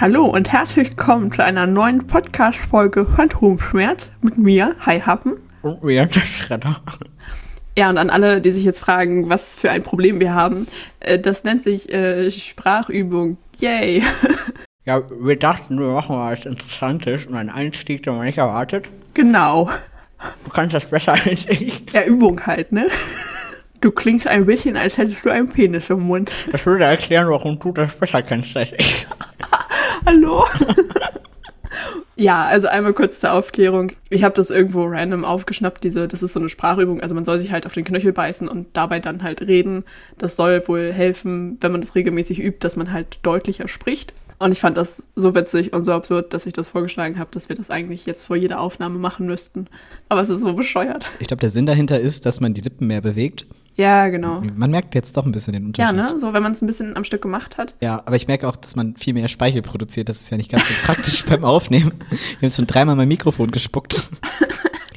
Hallo und herzlich willkommen zu einer neuen Podcast-Folge Phantomschmerz mit mir, Hi Happen. Und mir, der Schredder. Ja, und an alle, die sich jetzt fragen, was für ein Problem wir haben, äh, das nennt sich äh, Sprachübung. Yay! Ja, wir dachten, wir machen mal was Interessantes und einen Einstieg, den man nicht erwartet. genau. Du kannst das besser als ich. Ja, Übung halt, ne? Du klingst ein bisschen, als hättest du einen Penis im Mund. Das würde erklären, warum du das besser kennst als ich. Hallo? ja, also einmal kurz zur Aufklärung. Ich habe das irgendwo random aufgeschnappt, diese, das ist so eine Sprachübung, also man soll sich halt auf den Knöchel beißen und dabei dann halt reden. Das soll wohl helfen, wenn man das regelmäßig übt, dass man halt deutlicher spricht. Und ich fand das so witzig und so absurd, dass ich das vorgeschlagen habe, dass wir das eigentlich jetzt vor jeder Aufnahme machen müssten. Aber es ist so bescheuert. Ich glaube, der Sinn dahinter ist, dass man die Lippen mehr bewegt. Ja, genau. Man merkt jetzt doch ein bisschen den Ja, Unterschied. ne? So, wenn man es ein bisschen am Stück gemacht hat. Ja, aber ich merke auch, dass man viel mehr Speichel produziert. Das ist ja nicht ganz so praktisch beim Aufnehmen. Wir haben jetzt schon dreimal mein Mikrofon gespuckt.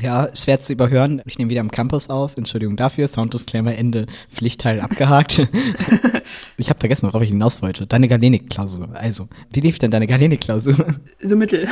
Ja, schwer zu überhören. Ich nehme wieder am Campus auf. Entschuldigung dafür. Sounddisclaimer Ende. Pflichtteil abgehakt. ich habe vergessen, worauf ich hinaus wollte. Deine Galenik-Klausur. Also, wie lief denn deine Galenik-Klausur? So mittel.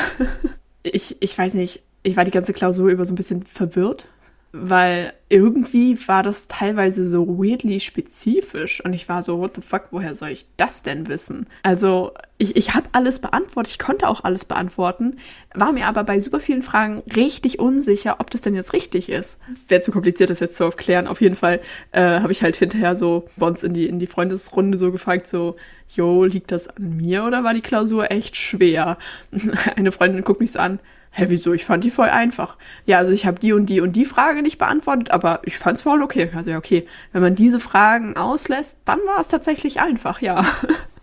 Ich, ich weiß nicht, ich war die ganze Klausur über so ein bisschen verwirrt, weil irgendwie war das teilweise so weirdly spezifisch und ich war so, what the fuck, woher soll ich das denn wissen? Also ich, ich habe alles beantwortet, ich konnte auch alles beantworten, war mir aber bei super vielen Fragen richtig unsicher, ob das denn jetzt richtig ist. Wäre zu kompliziert, das jetzt zu erklären. Auf jeden Fall äh, habe ich halt hinterher so bei in die, in die Freundesrunde so gefragt, so, jo, liegt das an mir oder war die Klausur echt schwer? Eine Freundin guckt mich so an, hä, wieso? Ich fand die voll einfach. Ja, also ich habe die und die und die Frage nicht beantwortet, aber ich fand's voll okay. Also ja, okay, wenn man diese Fragen auslässt, dann war es tatsächlich einfach, ja.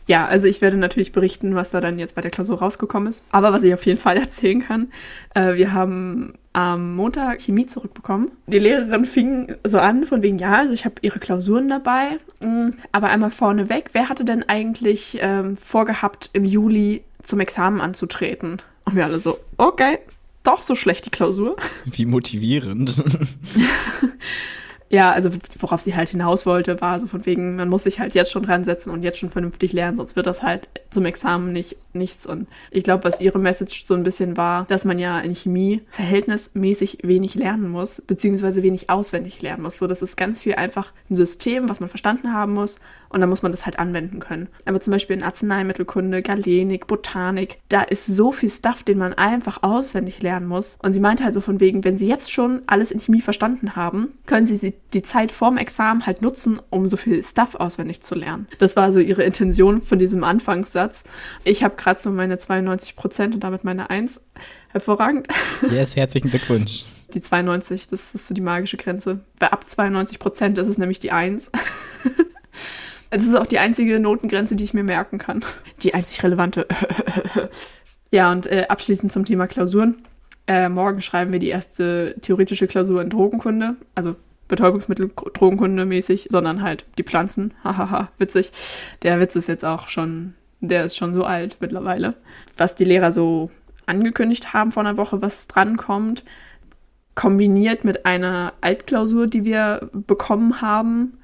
Ja, also ich werde natürlich berichten, was da dann jetzt bei der Klausur rausgekommen ist. Aber was ich auf jeden Fall erzählen kann, äh, wir haben am Montag Chemie zurückbekommen. Die Lehrerin fing so an, von wegen, ja, also ich habe ihre Klausuren dabei, mh, aber einmal vorneweg, wer hatte denn eigentlich ähm, vorgehabt, im Juli zum Examen anzutreten? Und wir alle so, okay, doch so schlecht die Klausur. Wie motivierend. Ja, also worauf sie halt hinaus wollte, war so von wegen, man muss sich halt jetzt schon dran setzen und jetzt schon vernünftig lernen, sonst wird das halt zum Examen nicht nichts. Und ich glaube, was ihre Message so ein bisschen war, dass man ja in Chemie verhältnismäßig wenig lernen muss, beziehungsweise wenig auswendig lernen muss. So, das ist ganz viel einfach ein System, was man verstanden haben muss und dann muss man das halt anwenden können. Aber zum Beispiel in Arzneimittelkunde, Galenik, Botanik, da ist so viel Stuff, den man einfach auswendig lernen muss. Und sie meinte halt so von wegen, wenn sie jetzt schon alles in Chemie verstanden haben, können sie sie die Zeit vorm Examen halt nutzen, um so viel Stuff auswendig zu lernen. Das war so ihre Intention von diesem Anfangssatz. Ich habe gerade so meine 92 Prozent und damit meine 1. Hervorragend. Yes, herzlichen Glückwunsch. Die 92, das ist so die magische Grenze. Bei ab 92 Prozent ist es nämlich die 1. Das ist auch die einzige Notengrenze, die ich mir merken kann. Die einzig relevante. ja, und äh, abschließend zum Thema Klausuren. Äh, morgen schreiben wir die erste theoretische Klausur in Drogenkunde. Also Betäubungsmittel Drogenkunde mäßig, sondern halt die Pflanzen. Hahaha, witzig. Der Witz ist jetzt auch schon, der ist schon so alt mittlerweile. Was die Lehrer so angekündigt haben vor einer Woche, was drankommt, kombiniert mit einer Altklausur, die wir bekommen haben.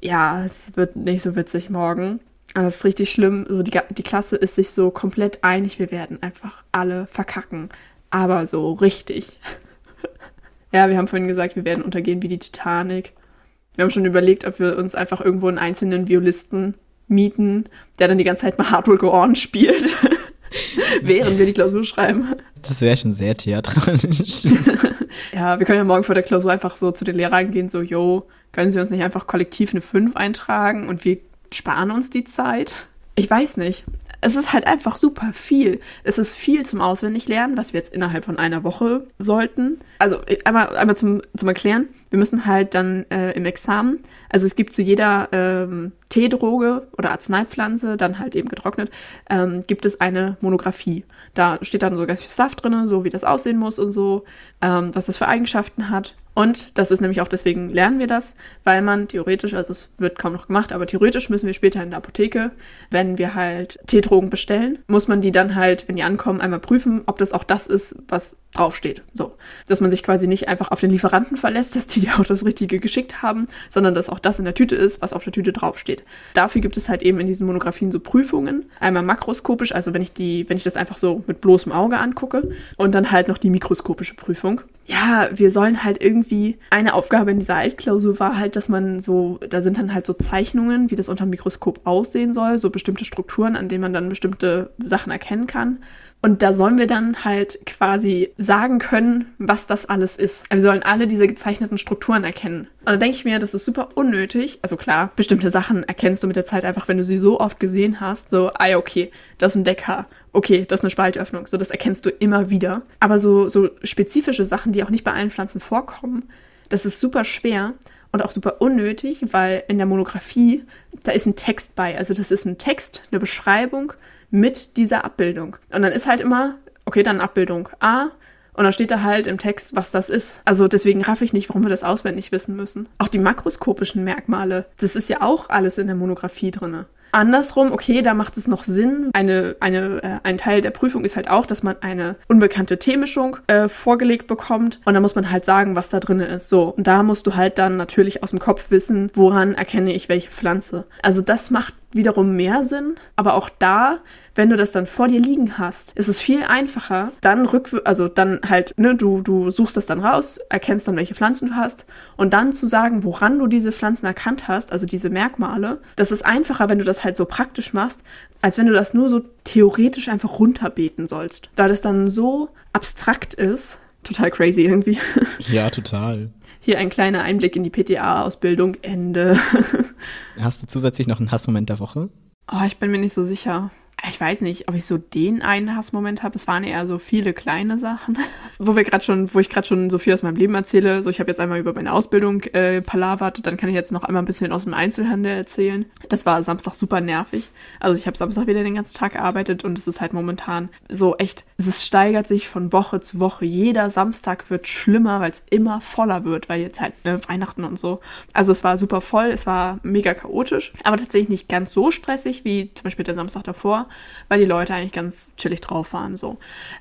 Ja, es wird nicht so witzig morgen. Aber das ist richtig schlimm. So die, die Klasse ist sich so komplett einig, wir werden einfach alle verkacken. Aber so richtig. Ja, wir haben vorhin gesagt, wir werden untergehen wie die Titanic. Wir haben schon überlegt, ob wir uns einfach irgendwo einen einzelnen Violisten mieten, der dann die ganze Zeit mal Hardware Go On spielt, während wir die Klausur schreiben. Das wäre schon sehr theatralisch. Ja, wir können ja morgen vor der Klausur einfach so zu den Lehrern gehen, so, yo, können Sie uns nicht einfach kollektiv eine 5 eintragen und wir sparen uns die Zeit? Ich weiß nicht. Es ist halt einfach super viel. Es ist viel zum Auswendiglernen, was wir jetzt innerhalb von einer Woche sollten. Also einmal, einmal zum, zum Erklären. Wir müssen halt dann äh, im Examen, also es gibt zu jeder ähm, Teedroge oder Arzneipflanze, dann halt eben getrocknet, ähm, gibt es eine Monographie. Da steht dann so ganz viel Stuff drin, so wie das aussehen muss und so, ähm, was das für Eigenschaften hat. Und das ist nämlich auch deswegen lernen wir das, weil man theoretisch, also es wird kaum noch gemacht, aber theoretisch müssen wir später in der Apotheke, wenn wir halt Teedrogen bestellen, muss man die dann halt, wenn die ankommen, einmal prüfen, ob das auch das ist, was draufsteht. So. Dass man sich quasi nicht einfach auf den Lieferanten verlässt, dass die dir auch das Richtige geschickt haben, sondern dass auch das in der Tüte ist, was auf der Tüte draufsteht. Dafür gibt es halt eben in diesen Monographien so Prüfungen. Einmal makroskopisch, also wenn ich die, wenn ich das einfach so mit bloßem Auge angucke und dann halt noch die mikroskopische Prüfung. Ja, wir sollen halt irgendwie, eine Aufgabe in dieser Altklausur war halt, dass man so, da sind dann halt so Zeichnungen, wie das unter dem Mikroskop aussehen soll, so bestimmte Strukturen, an denen man dann bestimmte Sachen erkennen kann. Und da sollen wir dann halt quasi sagen können, was das alles ist. Also wir sollen alle diese gezeichneten Strukturen erkennen. Und da denke ich mir, das ist super unnötig. Also klar, bestimmte Sachen erkennst du mit der Zeit einfach, wenn du sie so oft gesehen hast. So, ah ja, okay, das ist ein Deckhaar. Okay, das ist eine Spaltöffnung. So, das erkennst du immer wieder. Aber so, so spezifische Sachen, die auch nicht bei allen Pflanzen vorkommen, das ist super schwer und auch super unnötig, weil in der Monographie, da ist ein Text bei. Also das ist ein Text, eine Beschreibung mit dieser Abbildung. Und dann ist halt immer, okay, dann Abbildung A. Und dann steht da halt im Text, was das ist. Also deswegen raff ich nicht, warum wir das auswendig wissen müssen. Auch die makroskopischen Merkmale, das ist ja auch alles in der Monographie drinne. Andersrum, okay, da macht es noch Sinn. Eine, eine, äh, ein Teil der Prüfung ist halt auch, dass man eine unbekannte Teemischung äh, vorgelegt bekommt und da muss man halt sagen, was da drin ist. So, und da musst du halt dann natürlich aus dem Kopf wissen, woran erkenne ich welche Pflanze. Also das macht wiederum mehr Sinn, aber auch da wenn du das dann vor dir liegen hast, ist es viel einfacher, dann rück, also dann halt, ne, du, du suchst das dann raus, erkennst dann, welche Pflanzen du hast und dann zu sagen, woran du diese Pflanzen erkannt hast, also diese Merkmale, das ist einfacher, wenn du das halt so praktisch machst, als wenn du das nur so theoretisch einfach runterbeten sollst, weil das dann so abstrakt ist. Total crazy irgendwie. Ja, total. Hier ein kleiner Einblick in die PTA-Ausbildung. Ende. Hast du zusätzlich noch einen Hassmoment der Woche? Oh, ich bin mir nicht so sicher ich weiß nicht, ob ich so den einen Hassmoment habe. Es waren eher so viele kleine Sachen, wo wir gerade schon, wo ich gerade schon so viel aus meinem Leben erzähle. So, ich habe jetzt einmal über meine Ausbildung äh, palavert, dann kann ich jetzt noch einmal ein bisschen aus dem Einzelhandel erzählen. Das war Samstag super nervig. Also ich habe Samstag wieder den ganzen Tag gearbeitet und es ist halt momentan so echt, es steigert sich von Woche zu Woche. Jeder Samstag wird schlimmer, weil es immer voller wird, weil jetzt halt ne, Weihnachten und so. Also es war super voll, es war mega chaotisch, aber tatsächlich nicht ganz so stressig wie zum Beispiel der Samstag davor weil die Leute eigentlich ganz chillig drauf waren. so.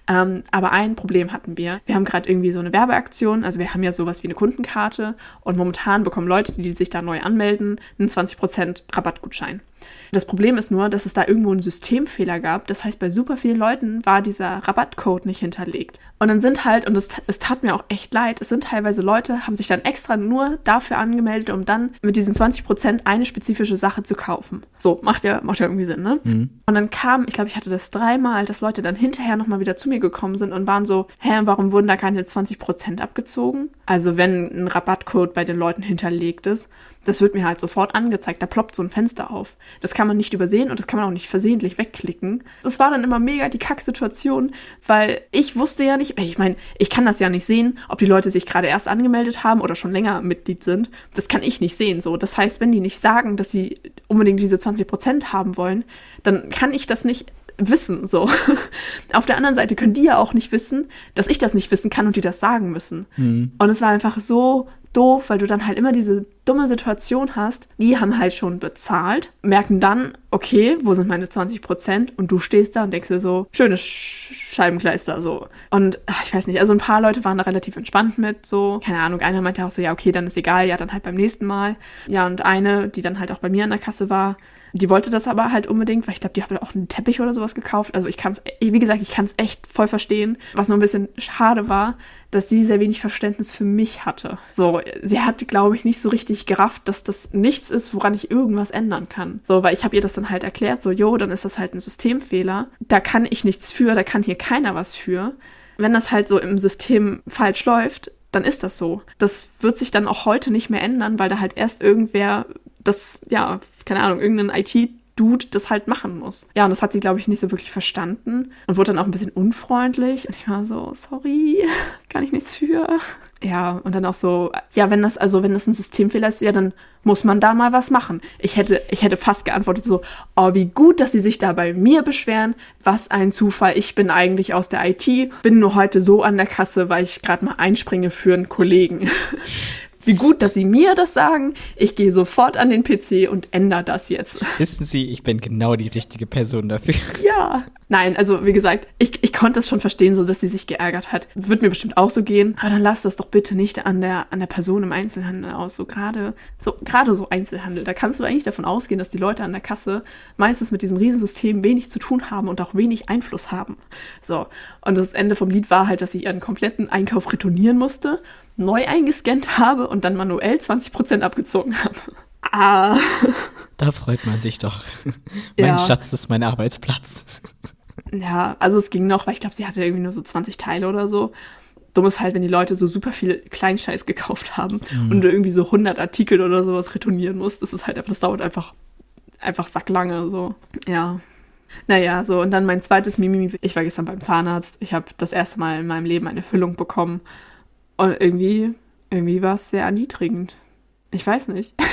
Ähm, aber ein Problem hatten wir. Wir haben gerade irgendwie so eine Werbeaktion, also wir haben ja sowas wie eine Kundenkarte und momentan bekommen Leute, die sich da neu anmelden, einen 20% Rabattgutschein. Das Problem ist nur, dass es da irgendwo einen Systemfehler gab. Das heißt, bei super vielen Leuten war dieser Rabattcode nicht hinterlegt. Und dann sind halt, und es, es tat mir auch echt leid, es sind teilweise Leute, haben sich dann extra nur dafür angemeldet, um dann mit diesen 20% eine spezifische Sache zu kaufen. So, macht ja, macht ja irgendwie Sinn, ne? Mhm. Und dann kam, ich glaube, ich hatte das dreimal, dass Leute dann hinterher nochmal wieder zu mir gekommen sind und waren so, hä, warum wurden da keine 20% abgezogen? Also wenn ein Rabattcode bei den Leuten hinterlegt ist, das wird mir halt sofort angezeigt. Da ploppt so ein Fenster auf. Das kann man nicht übersehen und das kann man auch nicht versehentlich wegklicken. Das war dann immer mega die Kacksituation, weil ich wusste ja nicht, ich meine, ich kann das ja nicht sehen, ob die Leute sich gerade erst angemeldet haben oder schon länger Mitglied sind. Das kann ich nicht sehen, so. Das heißt, wenn die nicht sagen, dass sie unbedingt diese 20 Prozent haben wollen, dann kann ich das nicht wissen, so. Auf der anderen Seite können die ja auch nicht wissen, dass ich das nicht wissen kann und die das sagen müssen. Mhm. Und es war einfach so doof, weil du dann halt immer diese dumme Situation hast. Die haben halt schon bezahlt, merken dann, okay, wo sind meine 20 Prozent? Und du stehst da und denkst dir so, schönes Scheibenkleister, so. Und ach, ich weiß nicht, also ein paar Leute waren da relativ entspannt mit, so. Keine Ahnung, einer meinte auch so, ja, okay, dann ist egal, ja, dann halt beim nächsten Mal. Ja, und eine, die dann halt auch bei mir an der Kasse war, die wollte das aber halt unbedingt, weil ich glaube, die hat auch einen Teppich oder sowas gekauft. Also ich kann es, wie gesagt, ich kann es echt voll verstehen. Was nur ein bisschen schade war, dass sie sehr wenig Verständnis für mich hatte. So, sie hat, glaube ich, nicht so richtig gerafft, dass das nichts ist, woran ich irgendwas ändern kann. So, weil ich habe ihr das dann halt erklärt, so, jo, dann ist das halt ein Systemfehler. Da kann ich nichts für, da kann hier keiner was für. Wenn das halt so im System falsch läuft, dann ist das so. Das wird sich dann auch heute nicht mehr ändern, weil da halt erst irgendwer das, ja, keine Ahnung, irgendein IT Dude das halt machen muss. Ja, und das hat sie, glaube ich, nicht so wirklich verstanden und wurde dann auch ein bisschen unfreundlich. Und ich war so, sorry, kann ich nichts für. Ja, und dann auch so, ja, wenn das, also wenn das ein Systemfehler ist, ja, dann muss man da mal was machen. Ich hätte, ich hätte fast geantwortet so, oh, wie gut, dass sie sich da bei mir beschweren. Was ein Zufall. Ich bin eigentlich aus der IT, bin nur heute so an der Kasse, weil ich gerade mal einspringe für einen Kollegen. Wie gut, dass Sie mir das sagen. Ich gehe sofort an den PC und ändere das jetzt. Wissen Sie, ich bin genau die richtige Person dafür. Ja. Nein, also wie gesagt, ich, ich konnte es schon verstehen, so dass sie sich geärgert hat. Wird mir bestimmt auch so gehen. Aber dann lass das doch bitte nicht an der, an der Person im Einzelhandel aus. So gerade, so gerade so Einzelhandel. Da kannst du eigentlich davon ausgehen, dass die Leute an der Kasse meistens mit diesem Riesensystem wenig zu tun haben und auch wenig Einfluss haben. So. Und das Ende vom Lied war halt, dass ich ihren kompletten Einkauf retournieren musste, neu eingescannt habe und dann manuell 20% abgezogen habe. Ah. Da freut man sich doch. mein Ja. Schatz ist mein Arbeitsplatz. Ja, also es ging noch, weil ich glaube, sie hatte irgendwie nur so 20 Teile oder so. Dumm ist halt, wenn die Leute so super viel Kleinscheiß gekauft haben und du irgendwie so 100 Artikel oder sowas retournieren musst. Das ist halt einfach, das dauert einfach, einfach sacklange, so. Ja. Naja, so, und dann mein zweites Mimimi. Ich war gestern beim Zahnarzt. Ich habe das erste Mal in meinem Leben eine Füllung bekommen. Und irgendwie, irgendwie war es sehr erniedrigend. Ich weiß nicht.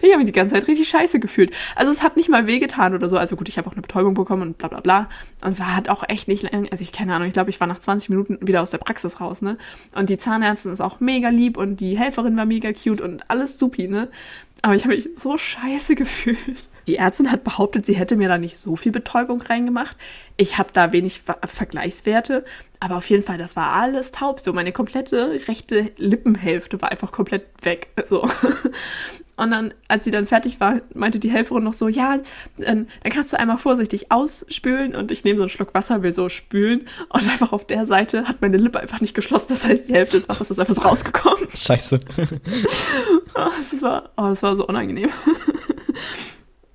Ich habe mich die ganze Zeit richtig scheiße gefühlt. Also es hat nicht mal wehgetan oder so. Also gut, ich habe auch eine Betäubung bekommen und bla bla bla. Und es hat auch echt nicht lang, also ich keine Ahnung, ich glaube, ich war nach 20 Minuten wieder aus der Praxis raus, ne? Und die Zahnärztin ist auch mega lieb und die Helferin war mega cute und alles supi, ne? Aber ich habe mich so scheiße gefühlt. Die Ärztin hat behauptet, sie hätte mir da nicht so viel Betäubung reingemacht. Ich habe da wenig Ver Vergleichswerte, aber auf jeden Fall, das war alles taub. So meine komplette rechte Lippenhälfte war einfach komplett weg. So. Und dann, als sie dann fertig war, meinte die Helferin noch so, ja, ähm, dann kannst du einmal vorsichtig ausspülen und ich nehme so einen Schluck Wasser, will so spülen und einfach auf der Seite hat meine Lippe einfach nicht geschlossen. Das heißt, die Hälfte des Wassers ist einfach so rausgekommen. Scheiße. Oh, das war, oh, das war so unangenehm.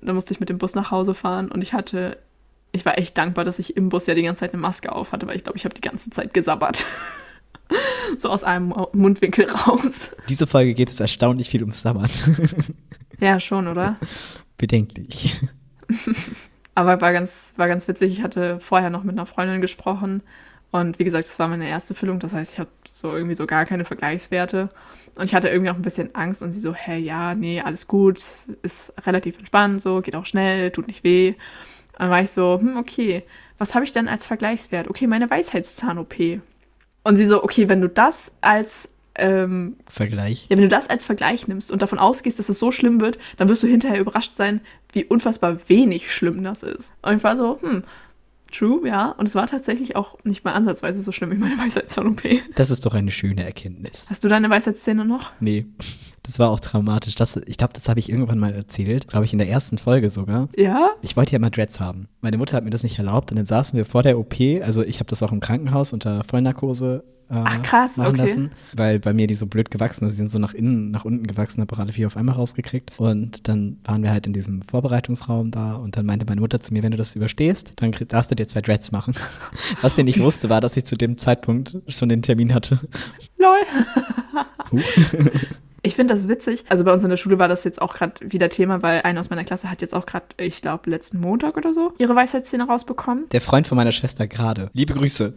da musste ich mit dem Bus nach Hause fahren und ich hatte, ich war echt dankbar, dass ich im Bus ja die ganze Zeit eine Maske auf hatte, weil ich glaube, ich habe die ganze Zeit gesabbert. so aus einem Mundwinkel raus. Diese Folge geht es erstaunlich viel ums Sabbern. Ja, schon, oder? Bedenklich. Aber war ganz, war ganz witzig. Ich hatte vorher noch mit einer Freundin gesprochen. Und wie gesagt, das war meine erste Füllung. Das heißt, ich habe so irgendwie so gar keine Vergleichswerte. Und ich hatte irgendwie auch ein bisschen Angst. Und sie so, hey, ja, nee, alles gut. Ist relativ entspannt, so, geht auch schnell, tut nicht weh. Und dann war ich so, hm, okay, was habe ich denn als Vergleichswert? Okay, meine Weisheitszahn-OP. Und sie so, okay, wenn du das als ähm, Vergleich. ja, wenn du das als Vergleich nimmst und davon ausgehst, dass es so schlimm wird, dann wirst du hinterher überrascht sein, wie unfassbar wenig schlimm das ist. Und ich war so, hm, true, ja. Und es war tatsächlich auch nicht mal ansatzweise so schlimm wie meine Weisheitszahn-OP. Das ist doch eine schöne Erkenntnis. Hast du deine Weisheitszähne noch? Nee, das war auch traumatisch. Das, ich glaube, das habe ich irgendwann mal erzählt. Glaube ich, in der ersten Folge sogar. Ja? Ich wollte ja immer Dreads haben. Meine Mutter hat mir das nicht erlaubt und dann saßen wir vor der OP. Also ich habe das auch im Krankenhaus unter Vollnarkose äh, Ach, krass, machen okay. lassen, weil bei mir die so blöd gewachsen, sie sind so nach innen, nach unten gewachsen, habe alle vier auf einmal rausgekriegt. Und dann waren wir halt in diesem Vorbereitungsraum da und dann meinte meine Mutter zu mir, wenn du das überstehst, dann darfst du dir zwei Dreads machen. Was sie nicht wusste, war, dass ich zu dem Zeitpunkt schon den Termin hatte. Lol. Ich finde das witzig. Also bei uns in der Schule war das jetzt auch gerade wieder Thema, weil einer aus meiner Klasse hat jetzt auch gerade, ich glaube, letzten Montag oder so ihre Weisheitszähne rausbekommen. Der Freund von meiner Schwester gerade. Liebe Grüße.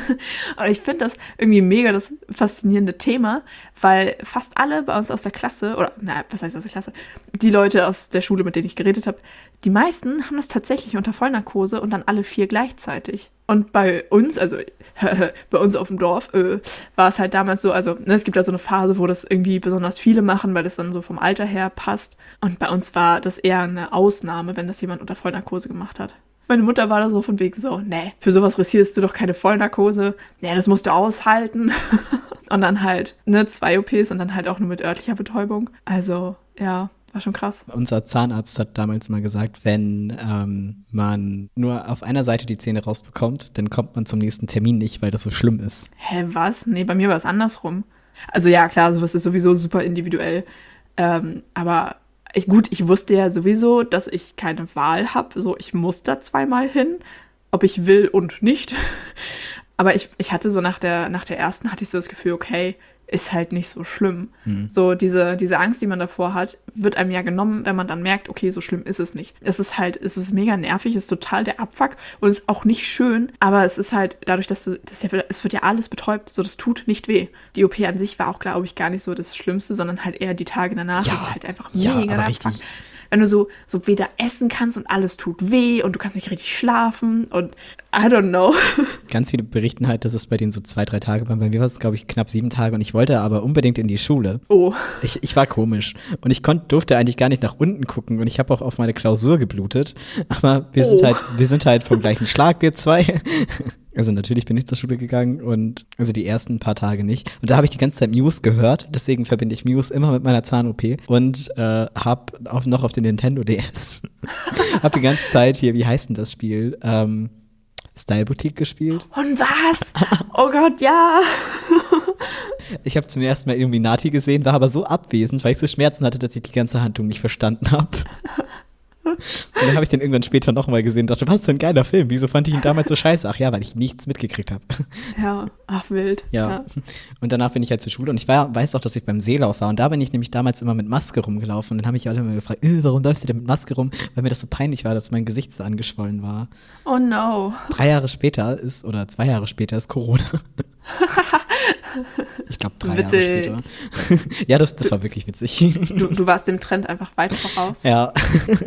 Und ich finde das irgendwie mega das faszinierende Thema, weil fast alle bei uns aus der Klasse, oder na, was heißt aus der Klasse, die Leute aus der Schule, mit denen ich geredet habe, die meisten haben das tatsächlich unter Vollnarkose und dann alle vier gleichzeitig. Und bei uns, also bei uns auf dem Dorf, äh, war es halt damals so, also ne, es gibt da so eine Phase, wo das irgendwie besonders viele machen, weil das dann so vom Alter her passt. Und bei uns war das eher eine Ausnahme, wenn das jemand unter Vollnarkose gemacht hat. Meine Mutter war da so von wegen so, nee, für sowas riskierst du doch keine Vollnarkose. Nee, das musst du aushalten. und dann halt, ne, zwei OPs und dann halt auch nur mit örtlicher Betäubung. Also, ja, war schon krass. Unser Zahnarzt hat damals mal gesagt, wenn ähm, man nur auf einer Seite die Zähne rausbekommt, dann kommt man zum nächsten Termin nicht, weil das so schlimm ist. Hä, was? Nee, bei mir war es andersrum. Also ja, klar, sowas ist sowieso super individuell. Ähm, aber ich, gut, ich wusste ja sowieso, dass ich keine Wahl habe. So, ich muss da zweimal hin, ob ich will und nicht. Aber ich, ich hatte so nach der, nach der ersten hatte ich so das Gefühl, okay, ist halt nicht so schlimm. So diese, diese Angst, die man davor hat, wird einem ja genommen, wenn man dann merkt, okay, so schlimm ist es nicht. Es ist halt, es ist mega nervig, es ist total der Abfuck und es ist auch nicht schön, aber es ist halt dadurch, dass du, das ja, es wird ja alles betäubt, so das tut nicht weh. Die OP an sich war auch, glaube ich, gar nicht so das Schlimmste, sondern halt eher die Tage danach. Ja, das ist halt einfach ja, mega aber der richtig. Wenn du so, so weder essen kannst und alles tut weh und du kannst nicht richtig schlafen und I don't know. ganz viele berichten halt, dass es bei denen so zwei, drei Tage waren. Bei mir war es, glaube ich, knapp sieben Tage und ich wollte aber unbedingt in die Schule. Oh. Ich, ich war komisch und ich konnt, durfte eigentlich gar nicht nach unten gucken und ich habe auch auf meine Klausur geblutet. Aber wir sind Oh. halt, wir sind halt vom gleichen Schlag, wir zwei. Also natürlich bin ich zur Schule gegangen und also die ersten paar Tage nicht. Und da habe ich die ganze Zeit Muse gehört, deswegen verbinde ich Muse immer mit meiner Zahn-OP und äh, habe auch noch auf den Nintendo DS habe die ganze Zeit hier, wie heißt denn das Spiel? Ähm, Style Boutique gespielt. Und was? Oh Gott, ja. Ich habe zum ersten Mal Illuminati gesehen, war aber so abwesend, weil ich so Schmerzen hatte, dass ich die ganze Handlung nicht verstanden habe. Und dann habe ich den irgendwann später nochmal gesehen und dachte, was für ein geiler Film. Wieso fand ich ihn damals so scheiße? Ach ja, weil ich nichts mitgekriegt habe. Ja, ach wild. Ja. Und danach bin ich halt zur Schule und ich war, weiß auch, dass ich beim Seelauf war. Und da bin ich nämlich damals immer mit Maske rumgelaufen. Und dann habe ich alle immer gefragt, äh, warum läufst du denn mit Maske rum? Weil mir das so peinlich war, dass mein Gesicht so angeschwollen war. Oh no. Drei Jahre später ist, oder zwei Jahre später ist Corona. Ich glaube drei Jahre Witzig. später. ja, das, das war wirklich witzig. Du, du warst dem Trend einfach weit voraus. ja.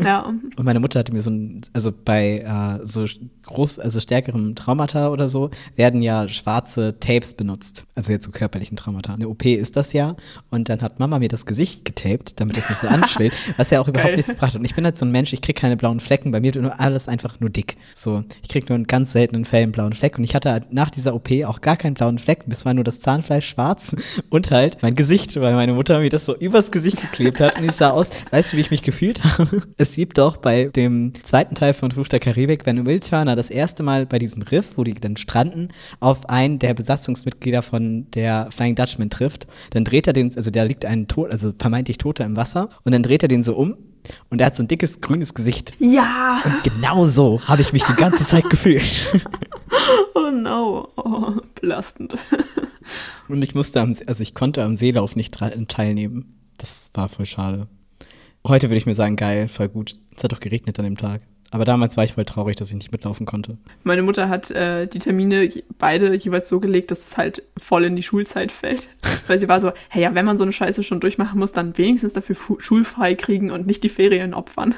Ja. Und meine Mutter hatte mir so ein, also bei äh, so groß, also stärkerem Traumata oder so, werden ja schwarze Tapes benutzt. Also jetzt so körperlichen Traumata. Eine OP ist das ja. Und dann hat Mama mir das Gesicht getaped, damit das nicht so anschwillt, was ja auch überhaupt Geil. nichts gebracht hat. Und ich bin halt so ein Mensch, ich krieg keine blauen Flecken. Bei mir wird nur alles einfach nur dick. So, ich krieg nur in ganz seltenen Fällen einen blauen Fleck. Und ich hatte halt nach dieser OP auch gar keinen blauen Fleck. Es war nur das Zahnfleisch schwarz und halt mein Gesicht, weil meine Mutter mir das so übers Gesicht geklebt hat. Und ich sah aus, weißt du, wie ich mich gefühlt habe? Es gibt doch bei dem zweiten Teil von Fluch der Karibik, wenn Will Turner das erste Mal bei diesem Riff, wo die dann stranden, auf einen der Besatzungsmitglieder von der Flying Dutchman trifft, dann dreht er den, also da liegt ein Tod, also vermeintlich Toter im Wasser, und dann dreht er den so um und er hat so ein dickes grünes Gesicht. Ja. Und genau so habe ich mich die ganze Zeit gefühlt. Oh no. Oh, belastend. Und ich musste am, also ich konnte am Seelauf nicht teilnehmen. Das war voll schade. Heute würde ich mir sagen, geil, voll gut. Es hat doch geregnet an dem Tag. Aber damals war ich voll traurig, dass ich nicht mitlaufen konnte. Meine Mutter hat äh, die Termine beide jeweils so gelegt, dass es halt voll in die Schulzeit fällt. Weil sie war so, hey ja, wenn man so eine Scheiße schon durchmachen muss, dann wenigstens dafür schulfrei kriegen und nicht die Ferien opfern.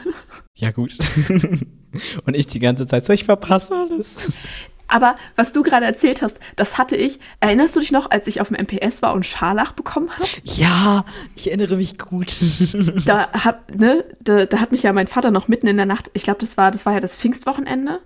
Ja, gut. Und ich die ganze Zeit so, ich verpasse alles. Aber was du gerade erzählt hast, das hatte ich. Erinnerst du dich noch, als ich auf dem MPS war und Scharlach bekommen habe? Ja, ich erinnere mich gut. Da, hab, ne, da, da hat mich ja mein Vater noch mitten in der Nacht, ich glaube, das war, das war ja das Pfingstwochenende.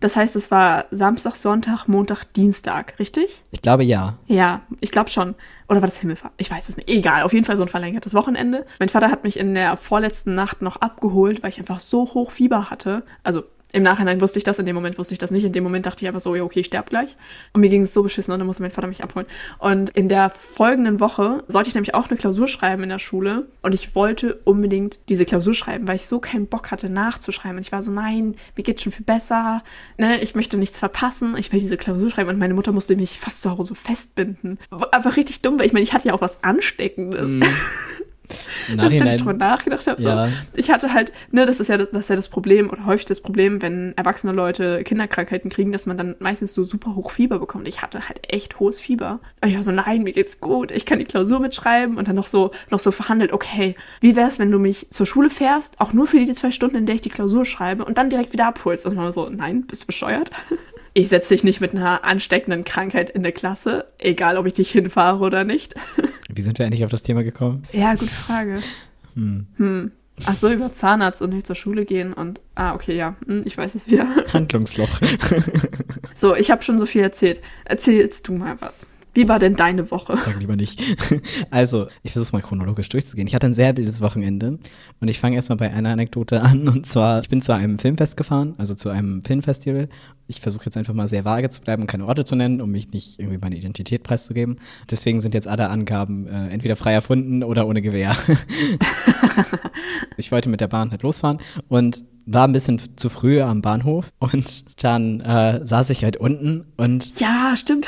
Das heißt, es war Samstag, Sonntag, Montag, Dienstag, richtig? Ich glaube ja. Ja, ich glaube schon. Oder war das Himmelfahrt? Ich weiß es nicht. Egal, auf jeden Fall so ein verlängertes Wochenende. Mein Vater hat mich in der vorletzten Nacht noch abgeholt, weil ich einfach so hoch Fieber hatte. Also im Nachhinein wusste ich das, in dem Moment wusste ich das nicht. In dem Moment dachte ich einfach so, ja, okay, ich sterb gleich. Und mir ging es so beschissen und dann musste mein Vater mich abholen. Und in der folgenden Woche sollte ich nämlich auch eine Klausur schreiben in der Schule. Und ich wollte unbedingt diese Klausur schreiben, weil ich so keinen Bock hatte, nachzuschreiben. Und ich war so, nein, mir geht's schon viel besser. Ne, ich möchte nichts verpassen. Ich will diese Klausur schreiben. Und meine Mutter musste mich fast zu Hause festbinden. Aber richtig dumm, weil ich meine, ich hatte ja auch was Ansteckendes. Im dass ich dann Nachhinein- nicht drüber nachgedacht habe. So. Ja. Ich hatte halt, ne, das ist ja das ist ja das Problem oder häufig das Problem, wenn erwachsene Leute Kinderkrankheiten kriegen, dass man dann meistens so super hoch Fieber bekommt. Ich hatte halt echt hohes Fieber. Und ich war so, nein, mir geht's gut, ich kann die Klausur mitschreiben und dann noch so, noch so verhandelt, okay, wie wär's, wenn du mich zur Schule fährst, auch nur für die zwei Stunden, in der ich die Klausur schreibe und dann direkt wieder abholst. Und man war so, nein, bist du bescheuert? Ich setze dich nicht mit einer ansteckenden Krankheit in der Klasse, egal ob ich dich hinfahre oder nicht. Wie sind wir eigentlich auf das Thema gekommen? Ja, gute Frage. Hm. Ach so, über Zahnarzt und nicht zur Schule gehen und ah, okay, ja, hm, ich weiß es wieder. Handlungsloch. So, ich habe schon so viel erzählt. Erzählst du mal was. Wie war denn deine Woche? Sag lieber nicht. Also, ich versuche mal chronologisch durchzugehen. Ich hatte ein sehr wildes Wochenende und ich fange erstmal bei einer Anekdote an. Und zwar, ich bin zu einem Filmfest gefahren, also zu einem Filmfestival. Ich versuche jetzt einfach mal sehr vage zu bleiben und keine Orte zu nennen, um mich nicht irgendwie meine Identität preiszugeben. Deswegen sind jetzt alle Angaben äh, entweder frei erfunden oder ohne Gewehr. ich wollte mit der Bahn halt losfahren und war ein bisschen zu früh am Bahnhof und dann äh, saß ich halt unten und Ja, stimmt.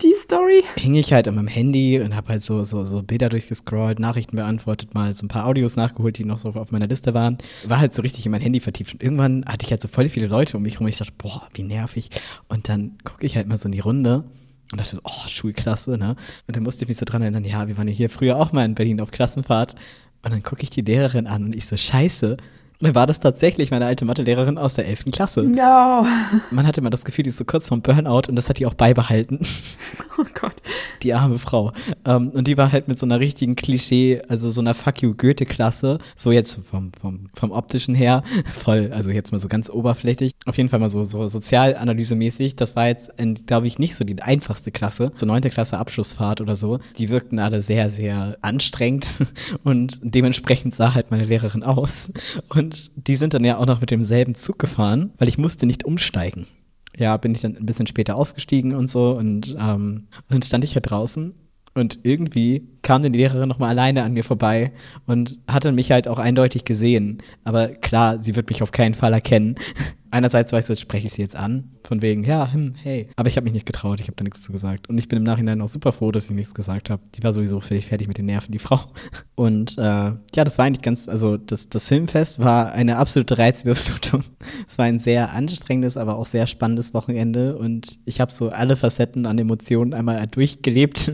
Die Story. hing ich halt an meinem Handy und habe halt so, so, so Bilder durchgescrollt, Nachrichten beantwortet, mal so ein paar Audios nachgeholt, die noch so auf meiner Liste waren. War halt so richtig in mein Handy vertieft. Und irgendwann hatte ich halt so voll viele Leute um mich rum. Ich dachte, boah, wie nervig. Und dann gucke ich halt mal so in die Runde und dachte so, oh, Schulklasse, ne? Und dann musste ich mich so dran erinnern, ja, wir waren ja hier früher auch mal in Berlin auf Klassenfahrt. Und dann gucke ich die Lehrerin an und ich so, scheiße, Dann war das tatsächlich meine alte Mathelehrerin aus der 11. Klasse. No. Man hatte immer das Gefühl, die ist so kurz vom Burnout und das hat die auch beibehalten. Oh. Die arme Frau. Ähm, und die war halt mit so einer richtigen Klischee, also so einer Fuck you Goethe-Klasse. So jetzt vom, vom, vom optischen her. Voll, also jetzt mal so ganz oberflächlich. Auf jeden Fall mal so, so sozialanalysemäßig. Das war jetzt, glaube ich, nicht so die einfachste Klasse. So neunte Klasse Abschlussfahrt oder so. Die wirkten alle sehr, sehr anstrengend. Und dementsprechend sah halt meine Lehrerin aus. Und die sind dann ja auch noch mit demselben Zug gefahren, weil ich musste nicht umsteigen ja, bin ich dann ein bisschen später ausgestiegen und so und ähm, dann stand ich hier draußen und irgendwie kam dann die Lehrerin nochmal alleine an mir vorbei und hatte mich halt auch eindeutig gesehen. Aber klar, sie wird mich auf keinen Fall erkennen. Einerseits weißt du, jetzt spreche ich sie jetzt an, von wegen, ja, hm, hey. Aber ich habe mich nicht getraut, ich habe da nichts zu gesagt. Und ich bin im Nachhinein auch super froh, dass ich nichts gesagt habe. Die war sowieso völlig fertig mit den Nerven, die Frau. Und äh, ja, das war eigentlich ganz, also das, das Filmfest war eine absolute Reizüberflutung. Es war ein sehr anstrengendes, aber auch sehr spannendes Wochenende. Und ich habe so alle Facetten an Emotionen einmal durchgelebt,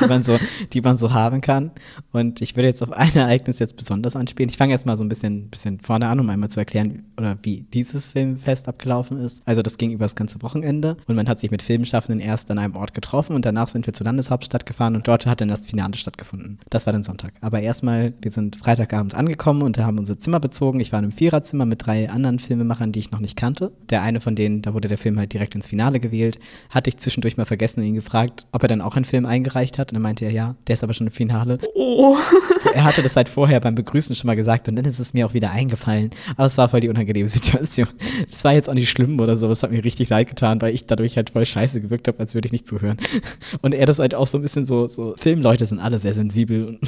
die man so, die man so haben kann. Und ich würde jetzt auf ein Ereignis jetzt besonders anspielen. Ich fange jetzt mal so ein bisschen, bisschen vorne an, um einmal zu erklären, oder wie dieses Filmfest abgelaufen ist. Also das ging über das ganze Wochenende und man hat sich mit Filmschaffenden erst an einem Ort getroffen und danach sind wir zur Landeshauptstadt gefahren und dort hat dann das Finale stattgefunden. Das war dann Sonntag. Aber erstmal, wir sind Freitagabend angekommen und da haben unser Zimmer bezogen. Ich war in einem Viererzimmer mit drei anderen Filmemachern, die ich noch nicht kannte. Der eine von denen, da wurde der Film halt direkt ins Finale gewählt. Hatte ich zwischendurch mal vergessen und ihn gefragt, ob er dann auch einen Film eingereicht hat. Und dann meinte er, ja, der ist aber schon im Finale. Oh. er hatte das halt vorher beim Begrüßen schon mal gesagt und dann ist es mir auch wieder eingefallen. Aber es war voll die unangenehme Situation. Es war jetzt auch nicht schlimm oder so, es hat mir richtig leid getan, weil ich dadurch halt voll scheiße gewirkt habe, als würde ich nicht zuhören. Und er das halt auch so ein bisschen so, so Filmleute sind alle sehr sensibel und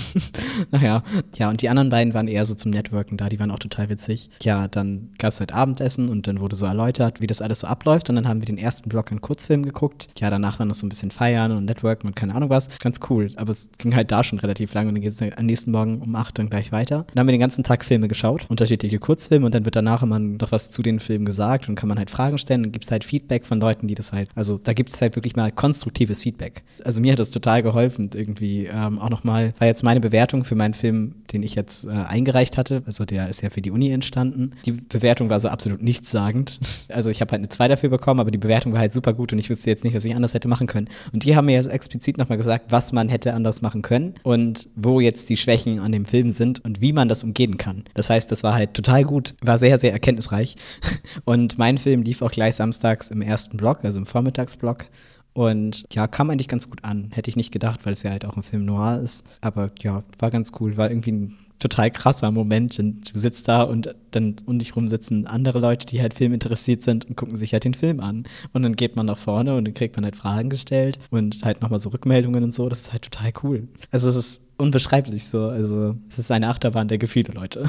naja, ja, und die anderen beiden waren eher so zum Networken da, die waren auch total witzig. Ja, dann gab es halt Abendessen und dann wurde so erläutert, wie das alles so abläuft und dann haben wir den ersten Block an Kurzfilm geguckt. Ja, danach war noch so ein bisschen feiern und Networken und keine Ahnung was. Ganz cool, aber es ging halt da schon relativ lang und dann geht es am nächsten Morgen um acht dann gleich weiter. Dann haben wir den ganzen Tag Filme geschaut, unterschiedliche Kurzfilme und dann wird danach immer noch was zu den Filmen gesagt und kann man halt Fragen stellen und gibt es halt Feedback von Leuten, die das halt, also da gibt es halt wirklich mal konstruktives Feedback. Also mir hat das total geholfen, irgendwie ähm, auch nochmal, war jetzt meine Bewertung für meinen Film, den ich jetzt äh, eingereicht hatte, also der ist ja für die Uni entstanden. Die Bewertung war so absolut nichtssagend. Also ich habe halt eine 2 dafür bekommen, aber die Bewertung war halt super gut und ich wüsste jetzt nicht, was ich anders hätte machen können. Und die haben mir jetzt explizit nochmal gesagt, was man hätte anders machen können und wo jetzt die Schwächen an dem Film sind und wie man das umgehen kann. Das heißt, das war halt total gut, war sehr, sehr erkenntnisreich. Und mein Film lief auch gleich samstags im ersten Block, also im Vormittagsblock. Und ja, kam eigentlich ganz gut an. Hätte ich nicht gedacht, weil es ja halt auch ein Film noir ist. Aber ja, war ganz cool. War irgendwie ein total krasser Moment. Und du sitzt da und dann um dich rum sitzen andere Leute, die halt Film interessiert sind und gucken sich halt den Film an. Und dann geht man nach vorne und dann kriegt man halt Fragen gestellt und halt nochmal so Rückmeldungen und so. Das ist halt total cool. Also es ist unbeschreiblich so. Also es ist eine Achterbahn der Gefühle, Leute.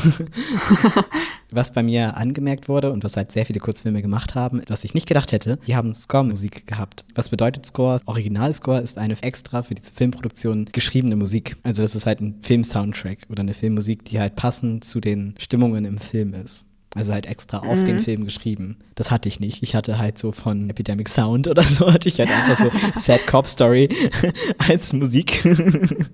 was bei mir angemerkt wurde und was halt sehr viele Kurzfilme gemacht haben, was ich nicht gedacht hätte, die haben Score-Musik gehabt. Was bedeutet Score? Originalscore ist eine extra für diese Filmproduktion geschriebene Musik. Also das ist halt ein Film-Soundtrack oder eine Filmmusik, die halt passend zu den Stimmungen im Film ist. Also halt extra auf mhm. den Film geschrieben. Das hatte ich nicht. Ich hatte halt so von Epidemic Sound oder so, hatte ich halt einfach so Sad Cop Story als Musik.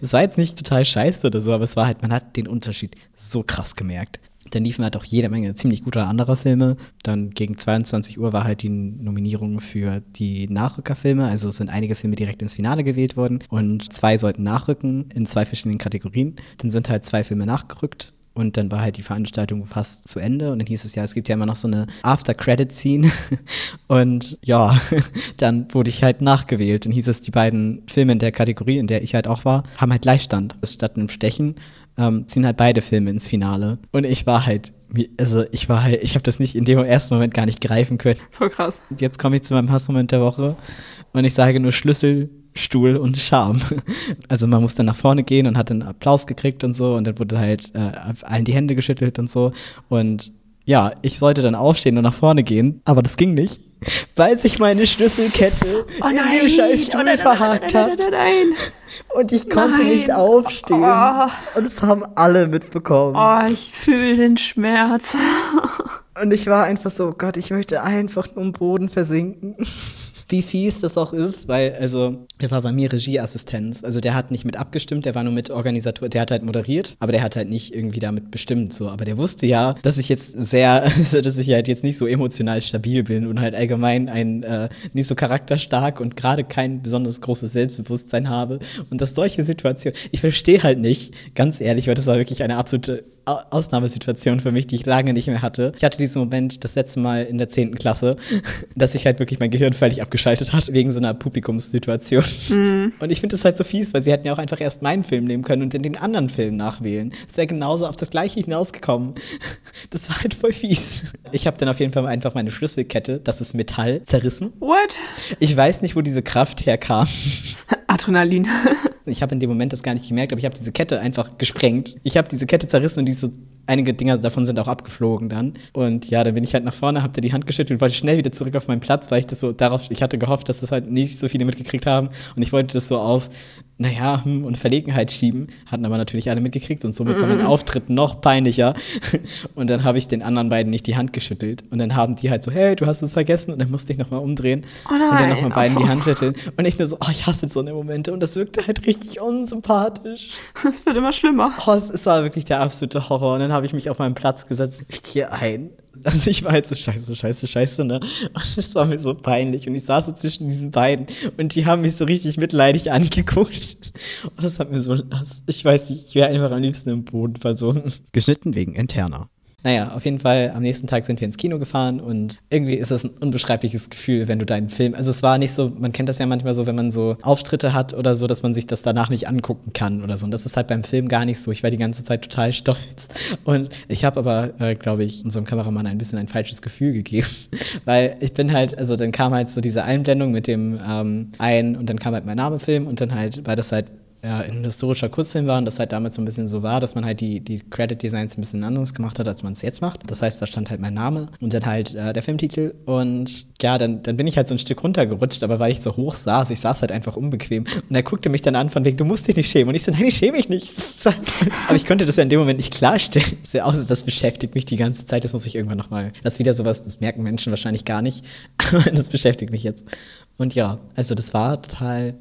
Es war jetzt nicht total scheiße oder so, aber es war halt, man hat den Unterschied so krass gemerkt. Dann liefen halt auch jede Menge ziemlich guter anderer Filme. Dann gegen 22 Uhr war halt die Nominierung für die Nachrückerfilme. Also es sind einige Filme direkt ins Finale gewählt worden und zwei sollten nachrücken in zwei verschiedenen Kategorien. Dann sind halt zwei Filme nachgerückt. Und dann war halt die Veranstaltung fast zu Ende. Und dann hieß es ja, es gibt ja immer noch so eine After-Credit-Scene. Und ja, dann wurde ich halt nachgewählt. Dann hieß es, die beiden Filme in der Kategorie, in der ich halt auch war, haben halt Gleichstand. Statt einem Stechen ähm, ziehen halt beide Filme ins Finale. Und ich war halt also ich war halt, ich habe das nicht in dem ersten Moment gar nicht greifen können. Voll krass. Und jetzt komme ich zu meinem Hassmoment der Woche und ich sage nur Schlüssel, Stuhl und Charme. Also man musste nach vorne gehen und hat einen Applaus gekriegt und so und dann wurde halt äh, allen die Hände geschüttelt und so und ja, ich sollte dann aufstehen und nach vorne gehen, aber das ging nicht, weil sich meine Schlüsselkette oh in dem Scheißstuhl oh nein, verhakt hat. Nein, nein, nein, Und ich konnte nein. nicht aufstehen. Oh. Und das haben alle mitbekommen. Oh, ich fühle den Schmerz. Und ich war einfach so, Gott, ich möchte einfach nur im Boden versinken. Wie fies das auch ist, weil, also, der war bei mir Regieassistenz. Also der hat nicht mit abgestimmt, der war nur mit Organisator, der hat halt moderiert, aber der hat halt nicht irgendwie damit bestimmt, so. Aber der wusste ja, dass ich jetzt sehr, also, dass ich halt jetzt nicht so emotional stabil bin und halt allgemein ein, äh, nicht so charakterstark und gerade kein besonders großes Selbstbewusstsein habe. Und dass solche Situationen, ich verstehe halt nicht, ganz ehrlich, weil das war wirklich eine absolute Ausnahmesituation für mich, die ich lange nicht mehr hatte. Ich hatte diesen Moment das letzte Mal in der 10. Klasse, dass sich halt wirklich mein Gehirn völlig abgeschaltet hat, wegen so einer Publikumssituation. Mhm. Und ich finde das halt so fies, weil sie hätten ja auch einfach erst meinen Film nehmen können und in den anderen Film nachwählen. Es wäre genauso auf das Gleiche hinausgekommen. Das war halt voll fies. Ich habe dann auf jeden Fall einfach meine Schlüsselkette, das ist Metall, zerrissen. What? Ich weiß nicht, wo diese Kraft herkam. Adrenalin. Ich habe in dem Moment das gar nicht gemerkt, aber ich habe diese Kette einfach gesprengt. Ich habe diese Kette zerrissen und diese einige Dinger davon sind auch abgeflogen dann. Und ja, dann bin ich halt nach vorne, hab da die Hand geschüttelt und wollte schnell wieder zurück auf meinen Platz, weil ich das so darauf, ich hatte gehofft, dass das halt nicht so viele mitgekriegt haben. Und ich wollte das so auf naja, hm, und Verlegenheit schieben. Hatten aber natürlich alle mitgekriegt und somit war mein mhm. Auftritt noch peinlicher. Und dann habe ich den anderen beiden nicht die Hand geschüttelt. Und dann haben die halt so, hey, du hast es vergessen. Und dann musste ich nochmal umdrehen oh und dann nochmal beiden oh. die Hand schütteln. Und ich nur so, oh, ich hasse so eine Momente. Und das wirkte halt richtig unsympathisch. Es wird immer schlimmer. Oh, es, es war wirklich der absolute Horror. Und dann habe ich mich auf meinen Platz gesetzt. Ich gehe ein also ich war halt so scheiße, scheiße, scheiße, ne? Und es war mir so peinlich. Und ich saß so zwischen diesen beiden und die haben mich so richtig mitleidig angeguckt. Und das hat mir so, ich weiß nicht, ich wäre einfach am liebsten im Boden versunken. Geschnitten wegen interner. Naja, auf jeden Fall, am nächsten Tag sind wir ins Kino gefahren und irgendwie ist das ein unbeschreibliches Gefühl, wenn du deinen Film, also es war nicht so, man kennt das ja manchmal so, wenn man so Auftritte hat oder so, dass man sich das danach nicht angucken kann oder so. Und das ist halt beim Film gar nicht so. Ich war die ganze Zeit total stolz. Und ich habe aber, äh, glaube ich, unserem Kameramann ein bisschen ein falsches Gefühl gegeben. Weil ich bin halt, also dann kam halt so diese Einblendung mit dem ähm, ein und dann kam halt mein Namefilm und dann halt war das halt ja, ein historischer Kurzfilm war und das halt damals so ein bisschen so war, dass man halt die, die Credit-Designs ein bisschen anders gemacht hat, als man es jetzt macht. Das heißt, da stand halt mein Name und dann halt äh, der Filmtitel und ja, dann, dann bin ich halt so ein Stück runtergerutscht, aber weil ich so hoch saß, ich saß halt einfach unbequem und er guckte mich dann an von wegen, du musst dich nicht schämen und ich so, nein, ich schäme mich nicht. aber ich konnte das ja in dem Moment nicht klarstellen. Das, das beschäftigt mich die ganze Zeit, das muss ich irgendwann nochmal, das ist wieder sowas, das merken Menschen wahrscheinlich gar nicht, aber das beschäftigt mich jetzt. Und ja, also das war total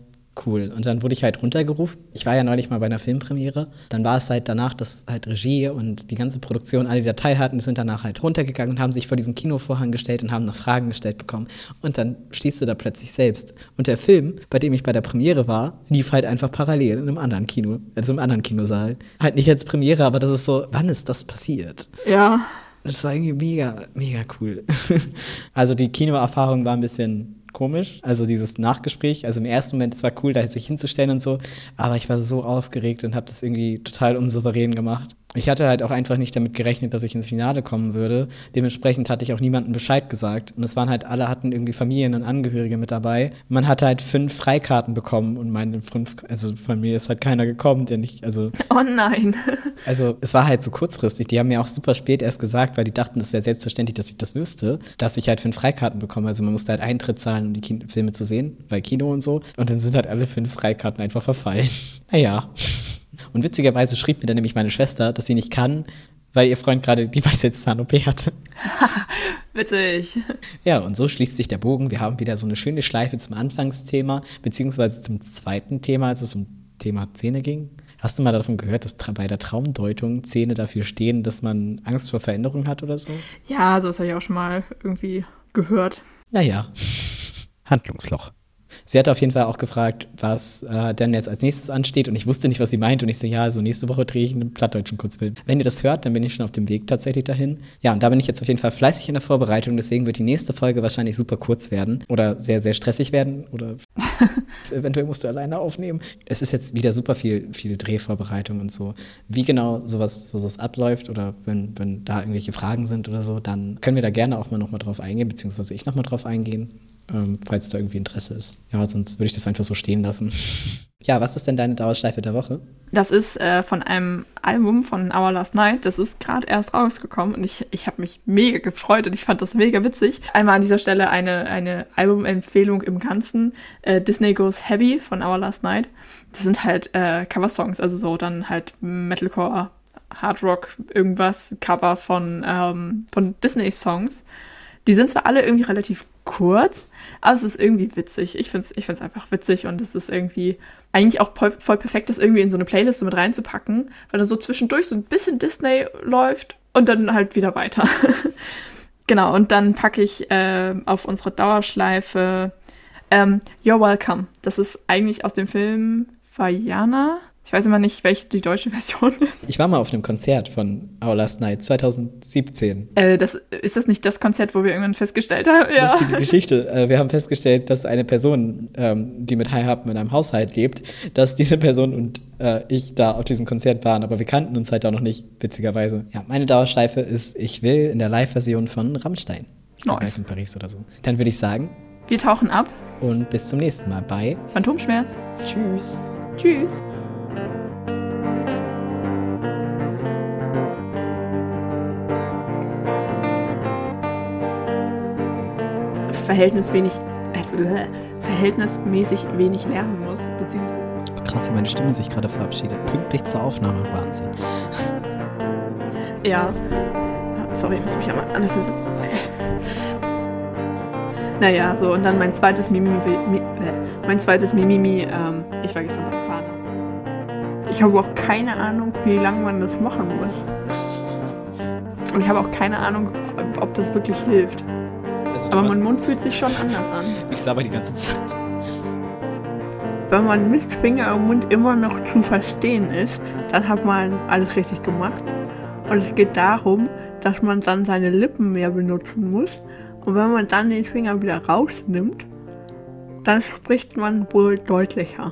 cool. Und dann wurde ich halt runtergerufen. Ich war ja neulich mal bei einer Filmpremiere. Dann war es halt danach, dass halt Regie und die ganze Produktion alle die Datei hatten, sind danach halt runtergegangen und haben sich vor diesen Kinovorhang gestellt und haben noch Fragen gestellt bekommen. Und dann stehst du da plötzlich selbst. Und der Film, bei dem ich bei der Premiere war, lief halt einfach parallel in einem anderen Kino, also im anderen Kinosaal. Halt nicht als Premiere, aber das ist so, wann ist das passiert? Ja. Das war irgendwie mega, mega cool. also die Kinoerfahrung war ein bisschen komisch. Also dieses Nachgespräch, also im ersten Moment, es war cool, da sich hinzustellen und so, aber ich war so aufgeregt und habe das irgendwie total unsouverän gemacht. Ich hatte halt auch einfach nicht damit gerechnet, dass ich ins Finale kommen würde. Dementsprechend hatte ich auch niemandem Bescheid gesagt. Und es waren halt, alle hatten irgendwie Familien und Angehörige mit dabei. Man hatte halt fünf Freikarten bekommen und meine fünf, also von mir ist halt keiner gekommen, der nicht, also. Oh nein. also es war halt so kurzfristig. Die haben mir auch super spät erst gesagt, weil die dachten, das wäre selbstverständlich, dass ich das wüsste, dass ich halt fünf Freikarten bekomme. Also man musste halt Eintritt zahlen, um die Filme zu sehen, bei Kino und so. Und dann sind halt alle fünf Freikarten einfach verfallen. naja. Und witzigerweise schrieb mir dann nämlich meine Schwester, dass sie nicht kann, weil ihr Freund gerade die Weisheitszahn-OP hatte. Witzig. Ja, und so schließt sich der Bogen. Wir haben wieder so eine schöne Schleife zum Anfangsthema, beziehungsweise zum zweiten Thema, als es um Thema Zähne ging. Hast du mal davon gehört, dass bei der Traumdeutung Zähne dafür stehen, dass man Angst vor Veränderung hat oder so? Ja, so das habe ich auch schon mal irgendwie gehört. Naja. Handlungsloch. Sie hat auf jeden Fall auch gefragt, was äh, denn jetzt als nächstes ansteht und ich wusste nicht, was sie meint und ich so, ja, so nächste Woche drehe ich einen plattdeutschen Kurzfilm. Wenn ihr das hört, dann bin ich schon auf dem Weg tatsächlich dahin. Ja, und da bin ich jetzt auf jeden Fall fleißig in der Vorbereitung, deswegen wird die nächste Folge wahrscheinlich super kurz werden oder sehr, sehr stressig werden oder eventuell musst du alleine aufnehmen. Es ist jetzt wieder super viel, viel Drehvorbereitung und so. Wie genau sowas, sowas abläuft oder wenn, wenn da irgendwelche Fragen sind oder so, dann können wir da gerne auch mal nochmal drauf eingehen, beziehungsweise ich nochmal drauf eingehen ähm, falls da irgendwie Interesse ist. Ja, sonst würde ich das einfach so stehen lassen. ja, was ist denn deine Dauerschleife der Woche? Das ist äh, von einem Album von Our Last Night. Das ist gerade erst rausgekommen und ich, ich habe mich mega gefreut und ich fand das mega witzig. Einmal an dieser Stelle eine, eine Albumempfehlung im Ganzen. Äh, Disney Goes Heavy von Our Last Night. Das sind halt äh, Cover-Songs, also so dann halt Metalcore, Hard Rock, irgendwas, Cover von, ähm, von Disney-Songs Die sind zwar alle irgendwie relativ kurz, aber es ist irgendwie witzig. Ich finde es ich find's einfach witzig und es ist irgendwie eigentlich auch voll, perfekt, das irgendwie in so eine Playlist so mit reinzupacken, weil da so zwischendurch so ein bisschen Disney läuft und dann halt wieder weiter. genau, und dann packe ich äh, auf unsere Dauerschleife ähm, You're Welcome. Das ist eigentlich aus dem Film Vajana. Ich weiß immer nicht, welche die deutsche Version ist. Ich war mal auf einem Konzert von Our Last Night 2017. Äh, das, ist das nicht das Konzert, wo wir irgendwann festgestellt haben? Ja. Das ist die Geschichte. Äh, wir haben festgestellt, dass eine Person, ähm, die mit High Happen in einem Haushalt lebt, dass diese Person und äh, ich da auf diesem Konzert waren, aber wir kannten uns halt auch noch nicht, witzigerweise. Ja, meine Dauerschleife ist Ich will in der Live-Version von Rammstein. Nice. in Paris oder so. Dann würde ich sagen. Wir tauchen ab. Und bis zum nächsten Mal bei Phantomschmerz. Tschüss. Tschüss. Verhältnis wenig, äh, verhältnismäßig wenig lernen muss, beziehungsweise. Krass, wie meine Stimme sich gerade verabschiedet. Pünktlich zur Aufnahme. Wahnsinn. Ja. Sorry, ich muss mich einmal anders hinsetzen. Naja, so, und dann mein zweites Mimimi, mi, äh, mein zweites Mimimi, ähm, ich war gestern beim Zahnarzt. Ich habe auch keine Ahnung, wie lange man das machen muss. Und ich habe auch keine Ahnung, ob das wirklich hilft. Also, Aber mein Mund fühlt sich schon anders an. Ich sabber die ganze Zeit. Wenn man mit Finger im Mund immer noch zu verstehen ist, dann hat man alles richtig gemacht. Und es geht darum, dass man dann seine Lippen mehr benutzen muss. Und wenn man dann den Finger wieder rausnimmt, dann spricht man wohl deutlicher.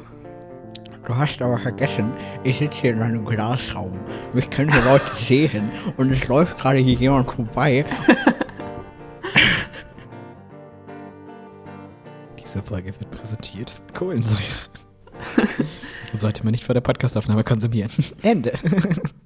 Du hast aber vergessen, ich sitze hier in einem Glasraum. Mich können die Leute sehen und es läuft gerade hier jemand vorbei. Diese Folge wird präsentiert von Kohlensäure. Sollte man nicht vor der Podcastaufnahme konsumieren. Ende.